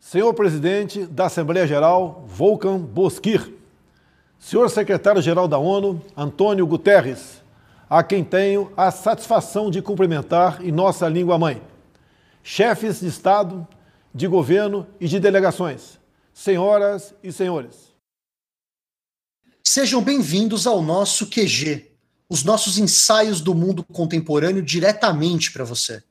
Senhor presidente da Assembleia Geral, Volkan Bozkir. Senhor secretário-geral da ONU, Antônio Guterres, a quem tenho a satisfação de cumprimentar em nossa língua mãe. Chefes de Estado, de governo e de delegações, senhoras e senhores. Sejam bem-vindos ao nosso QG, os nossos ensaios do mundo contemporâneo diretamente para você.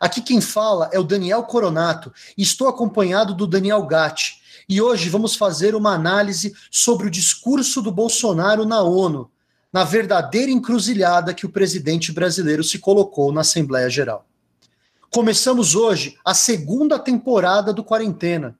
Aqui quem fala é o Daniel Coronato e estou acompanhado do Daniel Gatti. E hoje vamos fazer uma análise sobre o discurso do Bolsonaro na ONU, na verdadeira encruzilhada que o presidente brasileiro se colocou na Assembleia Geral. Começamos hoje a segunda temporada do Quarentena.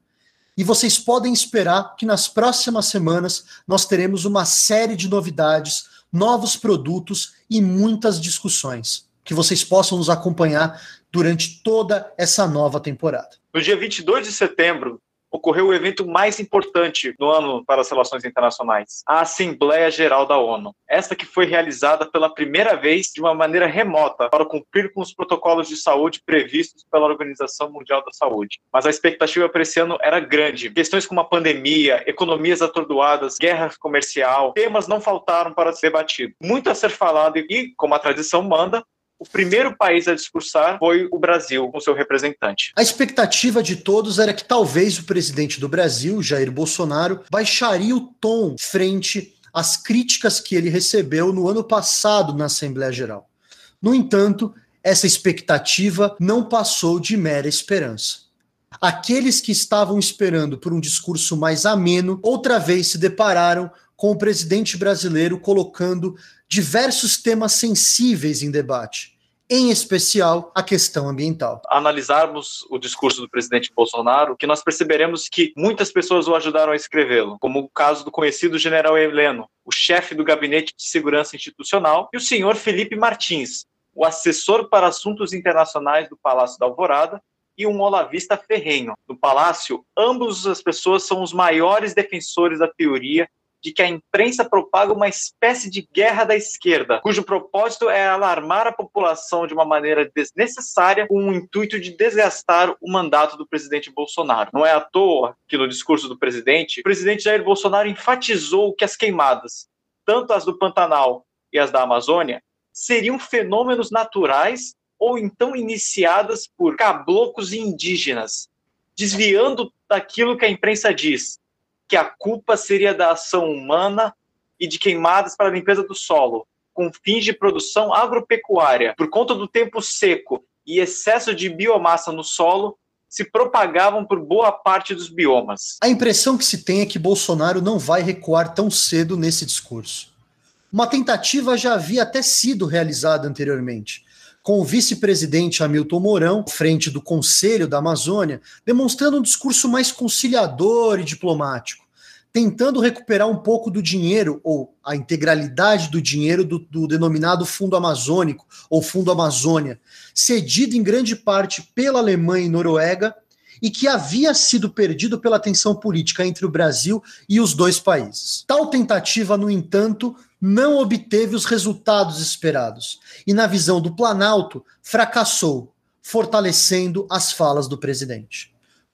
E vocês podem esperar que nas próximas semanas nós teremos uma série de novidades, novos produtos e muitas discussões. Que vocês possam nos acompanhar durante toda essa nova temporada. No dia 22 de setembro, ocorreu o evento mais importante do ano para as relações internacionais, a Assembleia Geral da ONU. Essa que foi realizada pela primeira vez de uma maneira remota para cumprir com os protocolos de saúde previstos pela Organização Mundial da Saúde. Mas a expectativa para esse ano era grande. Questões como a pandemia, economias atordoadas, guerra comercial, temas não faltaram para ser debatido. Muito a ser falado e, como a tradição manda, o primeiro país a discursar foi o Brasil, com seu representante. A expectativa de todos era que talvez o presidente do Brasil, Jair Bolsonaro, baixaria o tom frente às críticas que ele recebeu no ano passado na Assembleia Geral. No entanto, essa expectativa não passou de mera esperança. Aqueles que estavam esperando por um discurso mais ameno, outra vez se depararam com o presidente brasileiro colocando diversos temas sensíveis em debate em especial a questão ambiental. Analisarmos o discurso do presidente Bolsonaro, que nós perceberemos que muitas pessoas o ajudaram a escrevê-lo, como o caso do conhecido general Heleno, o chefe do Gabinete de Segurança Institucional, e o senhor Felipe Martins, o assessor para assuntos internacionais do Palácio da Alvorada, e um olavista ferrenho. No Palácio, ambos as pessoas são os maiores defensores da teoria de que a imprensa propaga uma espécie de guerra da esquerda, cujo propósito é alarmar a população de uma maneira desnecessária com o intuito de desgastar o mandato do presidente Bolsonaro. Não é à toa que no discurso do presidente, o presidente Jair Bolsonaro enfatizou que as queimadas, tanto as do Pantanal e as da Amazônia, seriam fenômenos naturais ou então iniciadas por caboclos indígenas, desviando daquilo que a imprensa diz, que a culpa seria da ação humana e de queimadas para a limpeza do solo, com fins de produção agropecuária, por conta do tempo seco e excesso de biomassa no solo, se propagavam por boa parte dos biomas. A impressão que se tem é que Bolsonaro não vai recuar tão cedo nesse discurso. Uma tentativa já havia até sido realizada anteriormente, com o vice-presidente Hamilton Mourão, frente do Conselho da Amazônia, demonstrando um discurso mais conciliador e diplomático tentando recuperar um pouco do dinheiro, ou a integralidade do dinheiro do, do, denominado Fundo Amazônico, ou Fundo Amazônia, cedido em grande parte pela Alemanha e Noruega, e que havia sido perdido pela tensão política entre o Brasil e os dois países. Tal tentativa, no entanto, não obteve os resultados esperados, e, na visão do Planalto, fracassou, fortalecendo as falas do presidente.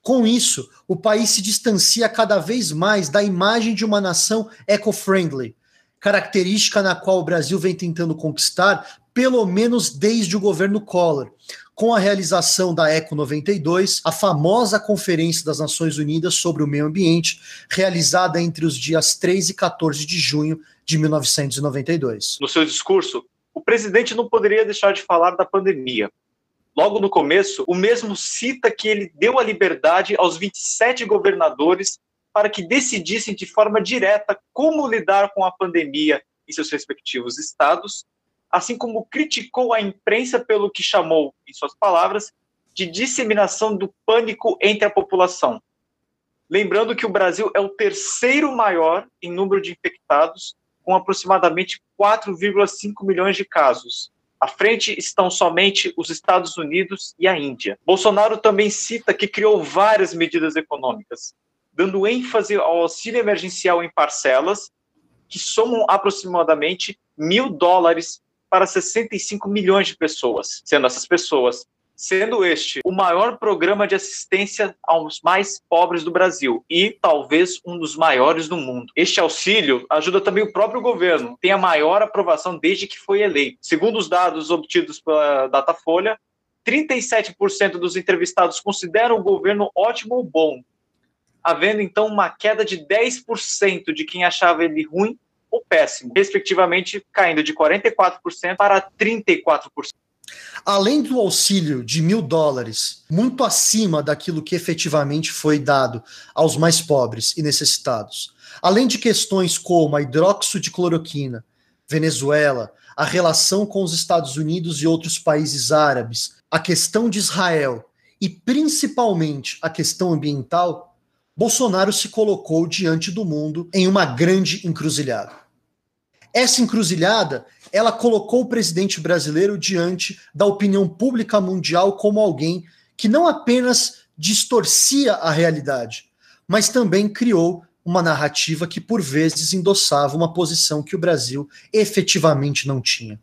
Com isso, o país se distancia cada vez mais da imagem de uma nação eco-friendly, característica na qual o Brasil vem tentando conquistar, pelo menos desde o governo Collor, com a realização da Eco 92, a famosa Conferência das Nações Unidas sobre o Meio Ambiente, realizada entre os dias 3 e 14 de junho de 1992. No seu discurso, o presidente não poderia deixar de falar da pandemia, logo no começo, o mesmo cita que ele deu a liberdade aos 27 governadores para que decidissem de forma direta como lidar com a pandemia em seus respectivos estados, assim como criticou a imprensa pelo que chamou, em suas palavras, de disseminação do pânico entre a população. Lembrando que o Brasil é o terceiro maior em número de infectados, com aproximadamente 4,5 milhões de casos, À frente estão somente os Estados Unidos e a Índia. Bolsonaro também cita que criou várias medidas econômicas, dando ênfase ao auxílio emergencial em parcelas, que somam aproximadamente mil dólares para 65 milhões de pessoas, sendo essas pessoas sendo este o maior programa de assistência aos mais pobres do Brasil e talvez um dos maiores do mundo. Este auxílio ajuda também o próprio governo, tem a maior aprovação desde que foi eleito. Segundo os dados obtidos pela Datafolha, 37% dos entrevistados consideram o governo ótimo ou bom, havendo então uma queda de 10% de quem achava ele ruim ou péssimo, respectivamente caindo de 44% para 34%. Além do auxílio de mil dólares, muito acima daquilo que efetivamente foi dado aos mais pobres e necessitados, além de questões como a hidróxido de cloroquina, Venezuela, a relação com os Estados Unidos e outros países árabes, a questão de Israel e principalmente a questão ambiental, Bolsonaro se colocou diante do mundo em uma grande encruzilhada. Essa encruzilhada, ela colocou o presidente brasileiro diante da opinião pública mundial como alguém que não apenas distorcia a realidade, mas também criou uma narrativa que por vezes endossava uma posição que o Brasil efetivamente não tinha.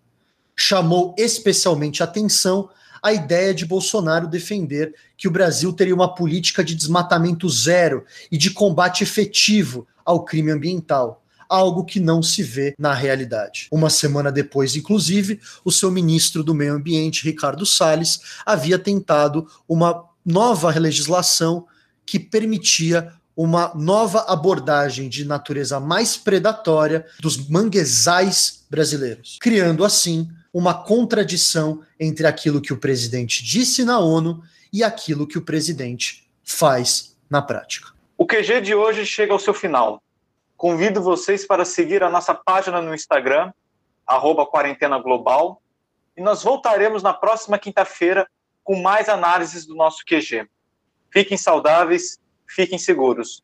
Chamou especialmente atenção a ideia de Bolsonaro defender que o Brasil teria uma política de desmatamento zero e de combate efetivo ao crime ambiental algo que não se vê na realidade. Uma semana depois, inclusive, o seu ministro do Meio Ambiente, Ricardo Salles, havia tentado uma nova legislação que permitia uma nova abordagem de natureza mais predatória dos manguezais brasileiros, criando assim uma contradição entre aquilo que o presidente disse na ONU e aquilo que o presidente faz na prática. O QG de hoje chega ao seu final. Convido vocês para seguir a nossa página no Instagram, arroba Quarentena Global, e nós voltaremos na próxima quinta-feira com mais análises do nosso QG. Fiquem saudáveis, fiquem seguros.